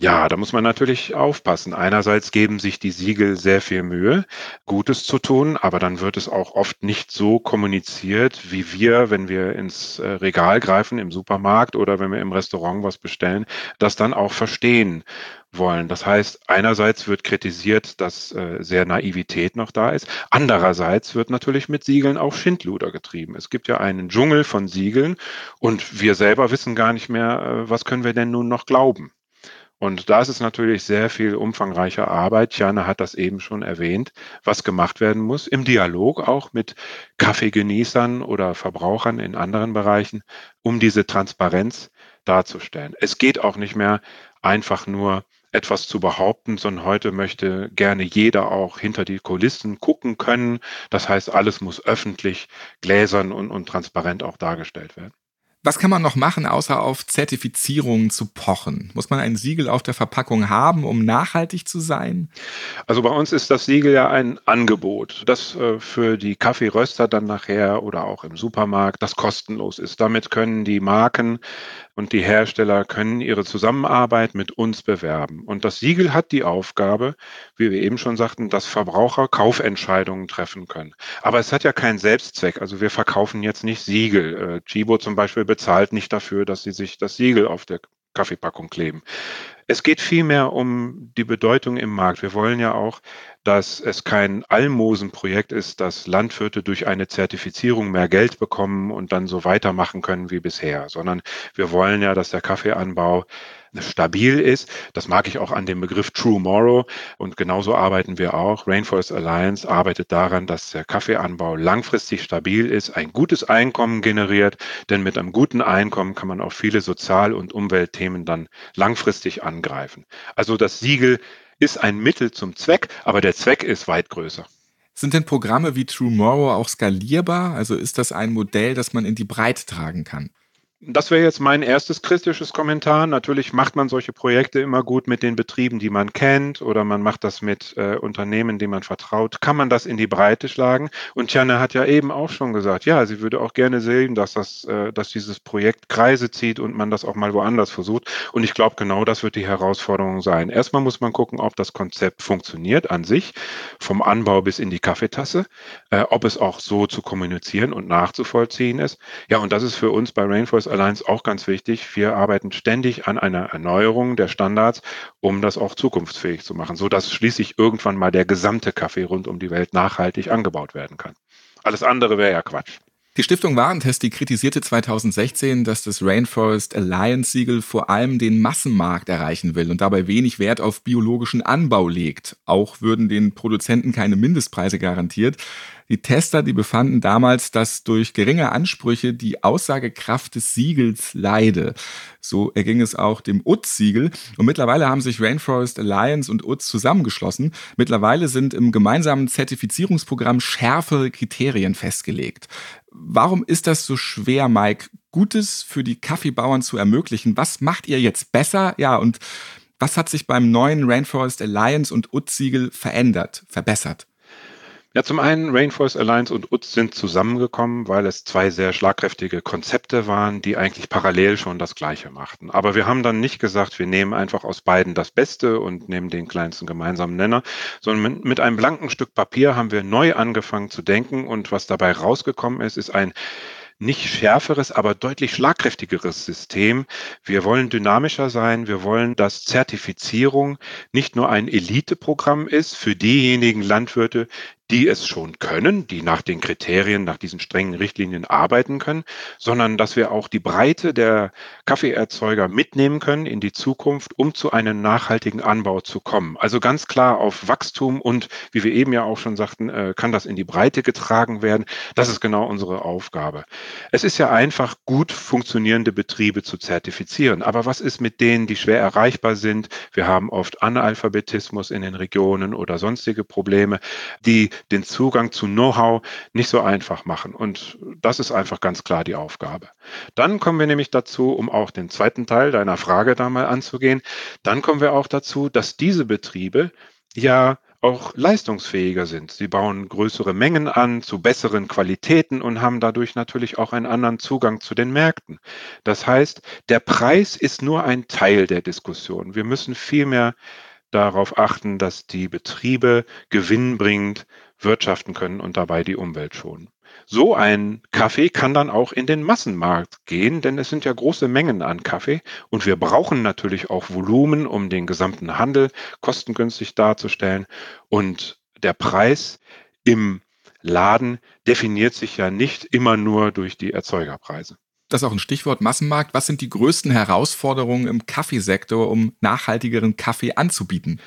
Ja, da muss man natürlich aufpassen. Einerseits geben sich die Siegel sehr viel Mühe, Gutes zu tun, aber dann wird es auch oft nicht so kommuniziert, wie wir, wenn wir ins äh, Regal greifen im Supermarkt oder wenn wir im Restaurant was bestellen, das dann auch verstehen wollen. Das heißt, einerseits wird kritisiert, dass äh, sehr Naivität noch da ist. Andererseits wird natürlich mit Siegeln auch Schindluder getrieben. Es gibt ja einen Dschungel von Siegeln und wir selber wissen gar nicht mehr, äh, was können wir denn nun noch glauben. Und da ist es natürlich sehr viel umfangreicher Arbeit. Jana hat das eben schon erwähnt, was gemacht werden muss, im Dialog auch mit Kaffeegenießern oder Verbrauchern in anderen Bereichen, um diese Transparenz darzustellen. Es geht auch nicht mehr einfach nur etwas zu behaupten, sondern heute möchte gerne jeder auch hinter die Kulissen gucken können. Das heißt, alles muss öffentlich, gläsern und, und transparent auch dargestellt werden. Was kann man noch machen, außer auf Zertifizierungen zu pochen? Muss man ein Siegel auf der Verpackung haben, um nachhaltig zu sein? Also bei uns ist das Siegel ja ein Angebot, das äh, für die Kaffeeröster dann nachher oder auch im Supermarkt das kostenlos ist. Damit können die Marken und die Hersteller können ihre Zusammenarbeit mit uns bewerben. Und das Siegel hat die Aufgabe, wie wir eben schon sagten, dass Verbraucher Kaufentscheidungen treffen können. Aber es hat ja keinen Selbstzweck. Also wir verkaufen jetzt nicht Siegel. Äh, Chibo zum Beispiel bezahlt nicht dafür, dass sie sich das Siegel auf der Kaffeepackung kleben. Es geht vielmehr um die Bedeutung im Markt. Wir wollen ja auch, dass es kein Almosenprojekt ist, dass Landwirte durch eine Zertifizierung mehr Geld bekommen und dann so weitermachen können wie bisher, sondern wir wollen ja, dass der Kaffeeanbau stabil ist. Das mag ich auch an dem Begriff True Morrow. Und genauso arbeiten wir auch. Rainforest Alliance arbeitet daran, dass der Kaffeeanbau langfristig stabil ist, ein gutes Einkommen generiert. Denn mit einem guten Einkommen kann man auch viele Sozial- und Umweltthemen dann langfristig angreifen. Also das Siegel ist ein Mittel zum Zweck, aber der Zweck ist weit größer. Sind denn Programme wie True Morrow auch skalierbar? Also ist das ein Modell, das man in die Breite tragen kann? Das wäre jetzt mein erstes kritisches Kommentar. Natürlich macht man solche Projekte immer gut mit den Betrieben, die man kennt, oder man macht das mit äh, Unternehmen, denen man vertraut. Kann man das in die Breite schlagen? Und Tjana hat ja eben auch schon gesagt, ja, sie würde auch gerne sehen, dass das, äh, dass dieses Projekt Kreise zieht und man das auch mal woanders versucht. Und ich glaube, genau das wird die Herausforderung sein. Erstmal muss man gucken, ob das Konzept funktioniert an sich, vom Anbau bis in die Kaffeetasse, äh, ob es auch so zu kommunizieren und nachzuvollziehen ist. Ja, und das ist für uns bei Rainforest Alliance auch ganz wichtig. Wir arbeiten ständig an einer Erneuerung der Standards, um das auch zukunftsfähig zu machen, so dass schließlich irgendwann mal der gesamte Kaffee rund um die Welt nachhaltig angebaut werden kann. Alles andere wäre ja Quatsch. Die Stiftung Warentest, die kritisierte 2016, dass das Rainforest Alliance Siegel vor allem den Massenmarkt erreichen will und dabei wenig Wert auf biologischen Anbau legt. Auch würden den Produzenten keine Mindestpreise garantiert. Die Tester, die befanden damals, dass durch geringe Ansprüche die Aussagekraft des Siegels leide. So erging es auch dem UTZ-Siegel. Und mittlerweile haben sich Rainforest Alliance und UTZ zusammengeschlossen. Mittlerweile sind im gemeinsamen Zertifizierungsprogramm schärfere Kriterien festgelegt. Warum ist das so schwer, Mike, Gutes für die Kaffeebauern zu ermöglichen? Was macht ihr jetzt besser? Ja, und was hat sich beim neuen Rainforest Alliance und UTZ-Siegel verändert, verbessert? Ja, zum einen Rainforest Alliance und UTZ sind zusammengekommen, weil es zwei sehr schlagkräftige Konzepte waren, die eigentlich parallel schon das Gleiche machten. Aber wir haben dann nicht gesagt, wir nehmen einfach aus beiden das Beste und nehmen den kleinsten gemeinsamen Nenner, sondern mit einem blanken Stück Papier haben wir neu angefangen zu denken und was dabei rausgekommen ist, ist ein nicht schärferes, aber deutlich schlagkräftigeres System. Wir wollen dynamischer sein. Wir wollen, dass Zertifizierung nicht nur ein Eliteprogramm ist für diejenigen Landwirte, die es schon können, die nach den Kriterien, nach diesen strengen Richtlinien arbeiten können, sondern dass wir auch die Breite der Kaffeeerzeuger mitnehmen können in die Zukunft, um zu einem nachhaltigen Anbau zu kommen. Also ganz klar auf Wachstum und, wie wir eben ja auch schon sagten, äh, kann das in die Breite getragen werden. Das ist genau unsere Aufgabe. Es ist ja einfach, gut funktionierende Betriebe zu zertifizieren. Aber was ist mit denen, die schwer erreichbar sind? Wir haben oft Analphabetismus in den Regionen oder sonstige Probleme, die den Zugang zu Know-how nicht so einfach machen. Und das ist einfach ganz klar die Aufgabe. Dann kommen wir nämlich dazu, um auch den zweiten Teil deiner Frage da mal anzugehen, dann kommen wir auch dazu, dass diese Betriebe ja auch leistungsfähiger sind. Sie bauen größere Mengen an zu besseren Qualitäten und haben dadurch natürlich auch einen anderen Zugang zu den Märkten. Das heißt, der Preis ist nur ein Teil der Diskussion. Wir müssen vielmehr darauf achten, dass die Betriebe gewinnbringend wirtschaften können und dabei die Umwelt schonen. So ein Kaffee kann dann auch in den Massenmarkt gehen, denn es sind ja große Mengen an Kaffee und wir brauchen natürlich auch Volumen, um den gesamten Handel kostengünstig darzustellen. Und der Preis im Laden definiert sich ja nicht immer nur durch die Erzeugerpreise. Das ist auch ein Stichwort Massenmarkt. Was sind die größten Herausforderungen im Kaffeesektor, um nachhaltigeren Kaffee anzubieten?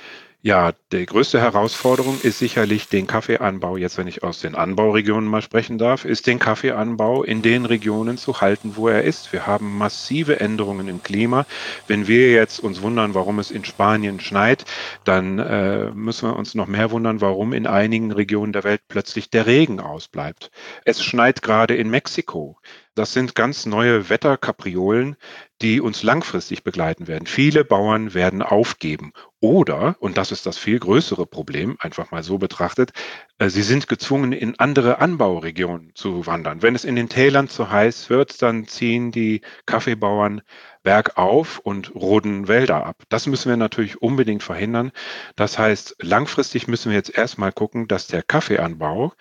Ja, die größte Herausforderung ist sicherlich den Kaffeeanbau, jetzt wenn ich aus den Anbauregionen mal sprechen darf, ist den Kaffeeanbau in den Regionen zu halten, wo er ist. Wir haben massive Änderungen im Klima. Wenn wir jetzt uns wundern, warum es in Spanien schneit, dann äh, müssen wir uns noch mehr wundern, warum in einigen Regionen der Welt plötzlich der Regen ausbleibt. Es schneit gerade in Mexiko. Das sind ganz neue Wetterkapriolen, die uns langfristig begleiten werden. Viele Bauern werden aufgeben. Oder, und das ist das viel größere Problem, einfach mal so betrachtet, äh, sie sind gezwungen, in andere Anbauregionen zu wandern. Wenn es in den Tälern zu heiß wird, dann ziehen die Kaffeebauern bergauf und roden Wälder ab. Das müssen wir natürlich unbedingt verhindern. Das heißt, langfristig müssen wir jetzt erstmal gucken, dass der Kaffeeanbau,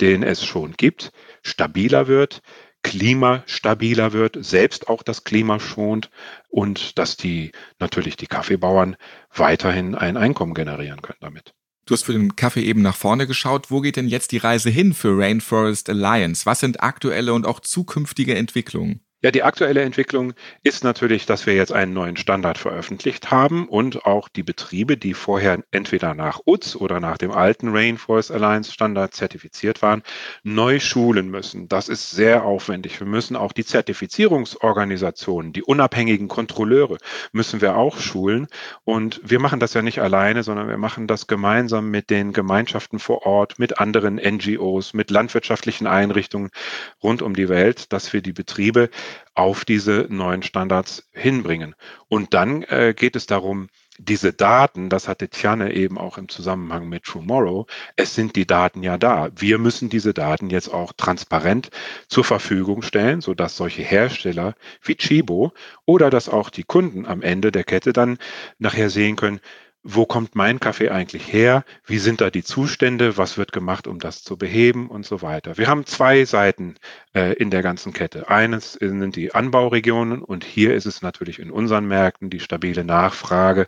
den es schon gibt, stabiler wird, klimastabiler wird, selbst auch das Klima schont und dass die natürlich die Kaffeebauern weiterhin ein Einkommen generieren können damit. Du hast für den Kaffee eben nach vorne geschaut. Wo geht denn jetzt die Reise hin für Rainforest Alliance? Was sind aktuelle und auch zukünftige Entwicklungen? Ja, die aktuelle Entwicklung ist natürlich, dass wir jetzt einen neuen Standard veröffentlicht haben und auch die Betriebe, die vorher entweder nach UTS oder nach dem alten Rainforest Alliance Standard zertifiziert waren, neu schulen müssen. Das ist sehr aufwendig. Wir müssen auch die Zertifizierungsorganisationen, die unabhängigen Kontrolleure, müssen wir auch schulen. Und wir machen das ja nicht alleine, sondern wir machen das gemeinsam mit den Gemeinschaften vor Ort, mit anderen NGOs, mit landwirtschaftlichen Einrichtungen rund um die Welt, dass wir die Betriebe auf diese neuen Standards hinbringen. Und dann äh, geht es darum, diese Daten, das hatte Tjane eben auch im Zusammenhang mit Tomorrow, es sind die Daten ja da. Wir müssen diese Daten jetzt auch transparent zur Verfügung stellen, sodass solche Hersteller wie Chibo oder dass auch die Kunden am Ende der Kette dann nachher sehen können, wo kommt mein Kaffee eigentlich her? Wie sind da die Zustände? Was wird gemacht, um das zu beheben und so weiter? Wir haben zwei Seiten äh, in der ganzen Kette. Eines sind die Anbauregionen und hier ist es natürlich in unseren Märkten die stabile Nachfrage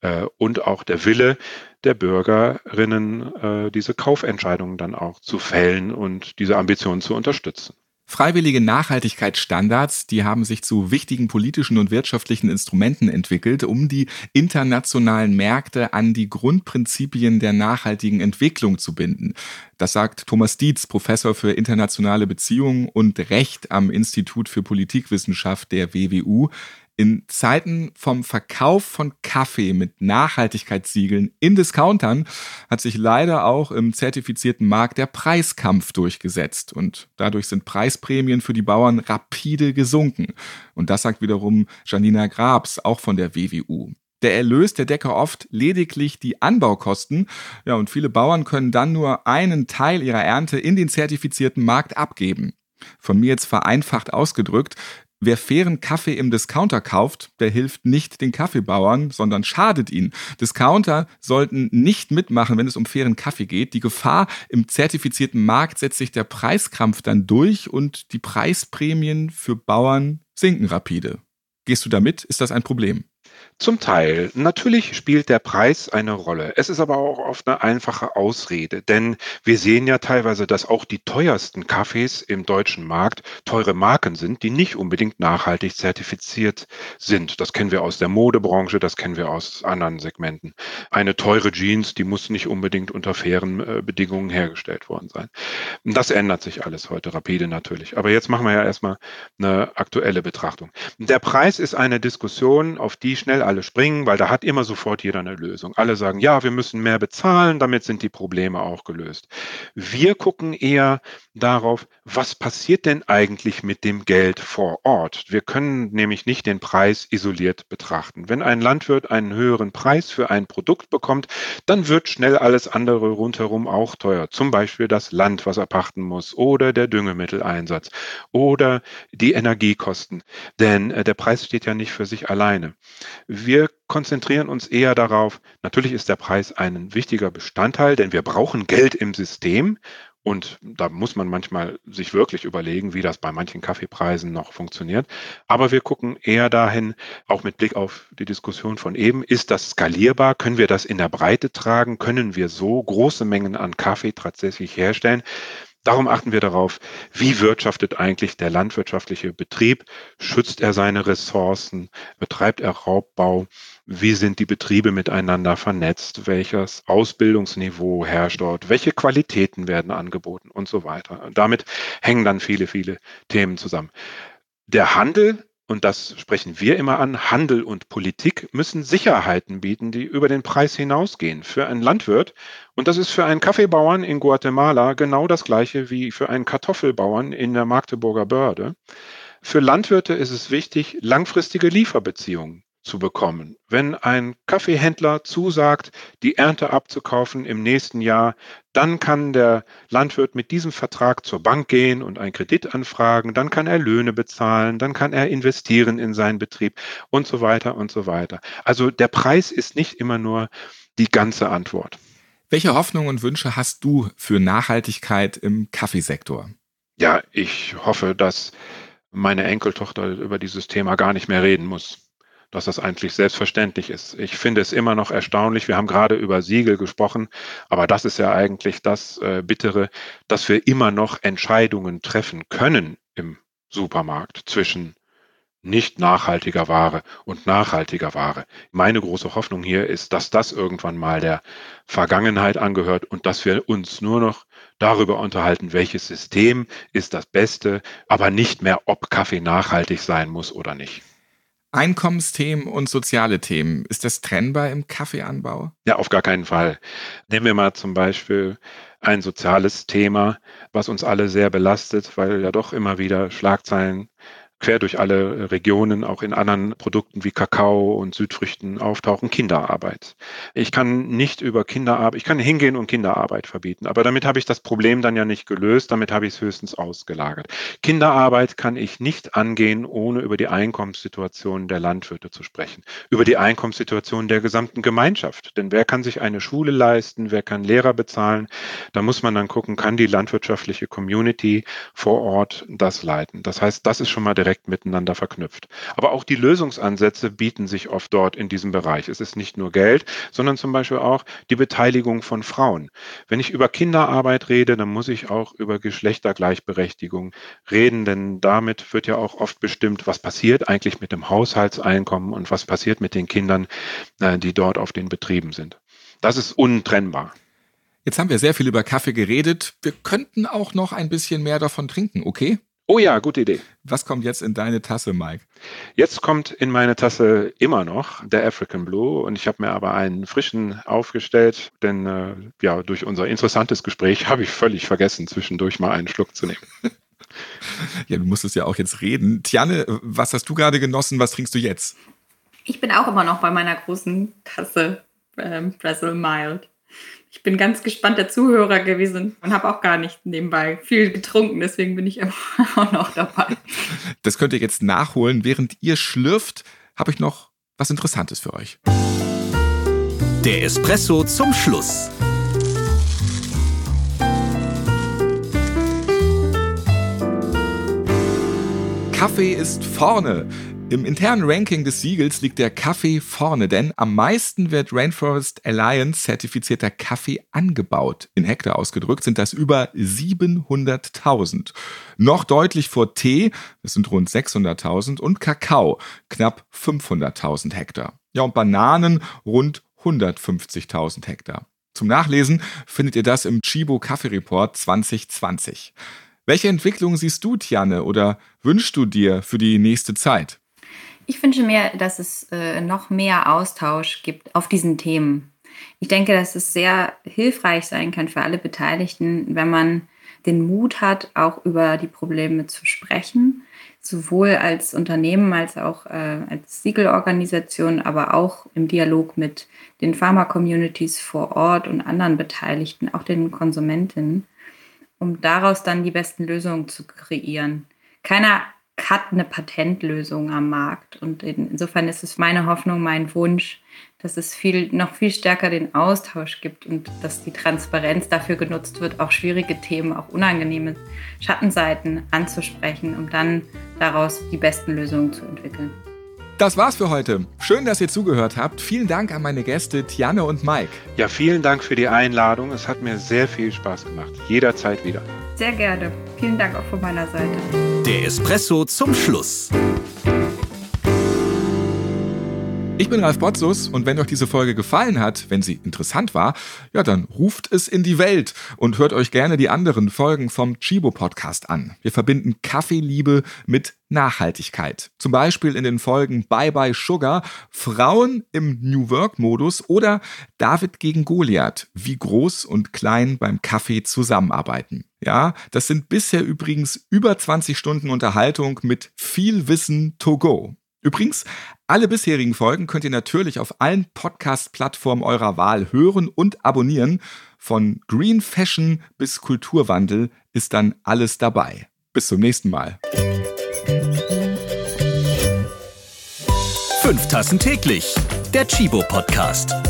äh, und auch der Wille der Bürgerinnen, äh, diese Kaufentscheidungen dann auch zu fällen und diese Ambitionen zu unterstützen. Freiwillige Nachhaltigkeitsstandards, die haben sich zu wichtigen politischen und wirtschaftlichen Instrumenten entwickelt, um die internationalen Märkte an die Grundprinzipien der nachhaltigen Entwicklung zu binden. Das sagt Thomas Dietz, Professor für internationale Beziehungen und Recht am Institut für Politikwissenschaft der WWU. In Zeiten vom Verkauf von Kaffee mit Nachhaltigkeitssiegeln in Discountern hat sich leider auch im zertifizierten Markt der Preiskampf durchgesetzt und dadurch sind Preisprämien für die Bauern rapide gesunken. Und das sagt wiederum Janina Grabs, auch von der WWU. Der Erlös der decke oft lediglich die Anbaukosten. Ja, und viele Bauern können dann nur einen Teil ihrer Ernte in den zertifizierten Markt abgeben. Von mir jetzt vereinfacht ausgedrückt, Wer fairen Kaffee im Discounter kauft, der hilft nicht den Kaffeebauern, sondern schadet ihnen. Discounter sollten nicht mitmachen, wenn es um fairen Kaffee geht. Die Gefahr im zertifizierten Markt setzt sich der Preiskrampf dann durch und die Preisprämien für Bauern sinken rapide. Gehst du damit? Ist das ein Problem? Zum Teil. Natürlich spielt der Preis eine Rolle. Es ist aber auch oft eine einfache Ausrede, denn wir sehen ja teilweise, dass auch die teuersten Kaffees im deutschen Markt teure Marken sind, die nicht unbedingt nachhaltig zertifiziert sind. Das kennen wir aus der Modebranche, das kennen wir aus anderen Segmenten. Eine teure Jeans, die muss nicht unbedingt unter fairen äh, Bedingungen hergestellt worden sein. Das ändert sich alles heute rapide natürlich. Aber jetzt machen wir ja erstmal eine aktuelle Betrachtung. Der Preis ist eine Diskussion, auf die schnell alle springen, weil da hat immer sofort jeder eine Lösung. Alle sagen, ja, wir müssen mehr bezahlen, damit sind die Probleme auch gelöst. Wir gucken eher darauf, was passiert denn eigentlich mit dem Geld vor Ort? Wir können nämlich nicht den Preis isoliert betrachten. Wenn ein Landwirt einen höheren Preis für ein Produkt bekommt, dann wird schnell alles andere rundherum auch teuer. Zum Beispiel das Land, was er pachten muss, oder der Düngemitteleinsatz oder die Energiekosten. Denn äh, der Preis steht ja nicht für sich alleine. Wir konzentrieren uns eher darauf, natürlich ist der Preis ein wichtiger Bestandteil, denn wir brauchen Geld im System. Und da muss man manchmal sich wirklich überlegen, wie das bei manchen Kaffeepreisen noch funktioniert. Aber wir gucken eher dahin, auch mit Blick auf die Diskussion von eben, ist das skalierbar? Können wir das in der Breite tragen? Können wir so große Mengen an Kaffee tatsächlich herstellen? Darum achten wir darauf, wie wirtschaftet eigentlich der landwirtschaftliche Betrieb? Schützt er seine Ressourcen? Betreibt er Raubbau? Wie sind die Betriebe miteinander vernetzt? Welches Ausbildungsniveau herrscht dort? Welche Qualitäten werden angeboten und so weiter? Und damit hängen dann viele, viele Themen zusammen. Der Handel und das sprechen wir immer an, Handel und Politik müssen Sicherheiten bieten, die über den Preis hinausgehen. Für einen Landwirt, und das ist für einen Kaffeebauern in Guatemala genau das gleiche wie für einen Kartoffelbauern in der Magdeburger Börde. Für Landwirte ist es wichtig, langfristige Lieferbeziehungen zu bekommen. Wenn ein Kaffeehändler zusagt, die Ernte abzukaufen im nächsten Jahr, dann kann der Landwirt mit diesem Vertrag zur Bank gehen und einen Kredit anfragen, dann kann er Löhne bezahlen, dann kann er investieren in seinen Betrieb und so weiter und so weiter. Also der Preis ist nicht immer nur die ganze Antwort. Welche Hoffnungen und Wünsche hast du für Nachhaltigkeit im Kaffeesektor? Ja, ich hoffe, dass meine Enkeltochter über dieses Thema gar nicht mehr reden muss dass das eigentlich selbstverständlich ist. Ich finde es immer noch erstaunlich. Wir haben gerade über Siegel gesprochen, aber das ist ja eigentlich das äh, Bittere, dass wir immer noch Entscheidungen treffen können im Supermarkt zwischen nicht nachhaltiger Ware und nachhaltiger Ware. Meine große Hoffnung hier ist, dass das irgendwann mal der Vergangenheit angehört und dass wir uns nur noch darüber unterhalten, welches System ist das Beste, aber nicht mehr, ob Kaffee nachhaltig sein muss oder nicht. Einkommensthemen und soziale Themen. Ist das trennbar im Kaffeeanbau? Ja, auf gar keinen Fall. Nehmen wir mal zum Beispiel ein soziales Thema, was uns alle sehr belastet, weil ja doch immer wieder Schlagzeilen quer durch alle Regionen, auch in anderen Produkten wie Kakao und Südfrüchten auftauchen, Kinderarbeit. Ich kann nicht über Kinderarbeit, ich kann hingehen und Kinderarbeit verbieten, aber damit habe ich das Problem dann ja nicht gelöst, damit habe ich es höchstens ausgelagert. Kinderarbeit kann ich nicht angehen, ohne über die Einkommenssituation der Landwirte zu sprechen, über die Einkommenssituation der gesamten Gemeinschaft. Denn wer kann sich eine Schule leisten, wer kann Lehrer bezahlen? Da muss man dann gucken, kann die landwirtschaftliche Community vor Ort das leiten. Das heißt, das ist schon mal direkt miteinander verknüpft. Aber auch die Lösungsansätze bieten sich oft dort in diesem Bereich. Es ist nicht nur Geld, sondern zum Beispiel auch die Beteiligung von Frauen. Wenn ich über Kinderarbeit rede, dann muss ich auch über Geschlechtergleichberechtigung reden, denn damit wird ja auch oft bestimmt, was passiert eigentlich mit dem Haushaltseinkommen und was passiert mit den Kindern, äh, die dort auf den Betrieben sind. Das ist untrennbar. Jetzt haben wir sehr viel über Kaffee geredet. Wir könnten auch noch ein bisschen mehr davon trinken, okay? Oh ja, gute Idee. Was kommt jetzt in deine Tasse, Mike? Jetzt kommt in meine Tasse immer noch der African Blue und ich habe mir aber einen frischen aufgestellt, denn äh, ja, durch unser interessantes Gespräch habe ich völlig vergessen, zwischendurch mal einen Schluck zu nehmen. ja, du musstest ja auch jetzt reden. Tiane, was hast du gerade genossen? Was trinkst du jetzt? Ich bin auch immer noch bei meiner großen Tasse ähm, Brazil Mild. Ich bin ganz gespannt der Zuhörer gewesen und habe auch gar nicht nebenbei viel getrunken, deswegen bin ich immer auch noch dabei. Das könnt ihr jetzt nachholen. Während ihr schlürft, habe ich noch was Interessantes für euch. Der Espresso zum Schluss. Kaffee ist vorne. Im internen Ranking des Siegels liegt der Kaffee vorne, denn am meisten wird Rainforest Alliance zertifizierter Kaffee angebaut. In Hektar ausgedrückt sind das über 700.000. Noch deutlich vor Tee, das sind rund 600.000, und Kakao, knapp 500.000 Hektar. Ja, und Bananen rund 150.000 Hektar. Zum Nachlesen findet ihr das im Chibo Kaffee Report 2020. Welche Entwicklung siehst du, Tiane, oder wünschst du dir für die nächste Zeit? Ich wünsche mir, dass es äh, noch mehr Austausch gibt auf diesen Themen. Ich denke, dass es sehr hilfreich sein kann für alle Beteiligten, wenn man den Mut hat, auch über die Probleme zu sprechen, sowohl als Unternehmen als auch äh, als Siegelorganisation, aber auch im Dialog mit den Pharma-Communities vor Ort und anderen Beteiligten, auch den Konsumentinnen, um daraus dann die besten Lösungen zu kreieren. Keiner hat eine Patentlösung am Markt. Und insofern ist es meine Hoffnung, mein Wunsch, dass es viel, noch viel stärker den Austausch gibt und dass die Transparenz dafür genutzt wird, auch schwierige Themen, auch unangenehme Schattenseiten anzusprechen, um dann daraus die besten Lösungen zu entwickeln. Das war's für heute. Schön, dass ihr zugehört habt. Vielen Dank an meine Gäste Tiane und Mike. Ja, vielen Dank für die Einladung. Es hat mir sehr viel Spaß gemacht. Jederzeit wieder. Sehr gerne. Vielen Dank auch von meiner Seite. Der Espresso zum Schluss. Ich bin Ralf Potzus und wenn euch diese Folge gefallen hat, wenn sie interessant war, ja, dann ruft es in die Welt und hört euch gerne die anderen Folgen vom Chibo Podcast an. Wir verbinden Kaffeeliebe mit Nachhaltigkeit. Zum Beispiel in den Folgen Bye Bye Sugar, Frauen im New Work Modus oder David gegen Goliath, wie groß und klein beim Kaffee zusammenarbeiten. Ja, das sind bisher übrigens über 20 Stunden Unterhaltung mit viel Wissen to go. Übrigens, alle bisherigen Folgen könnt ihr natürlich auf allen Podcast-Plattformen eurer Wahl hören und abonnieren. Von Green Fashion bis Kulturwandel ist dann alles dabei. Bis zum nächsten Mal. Fünf Tassen täglich. Der Chibo Podcast.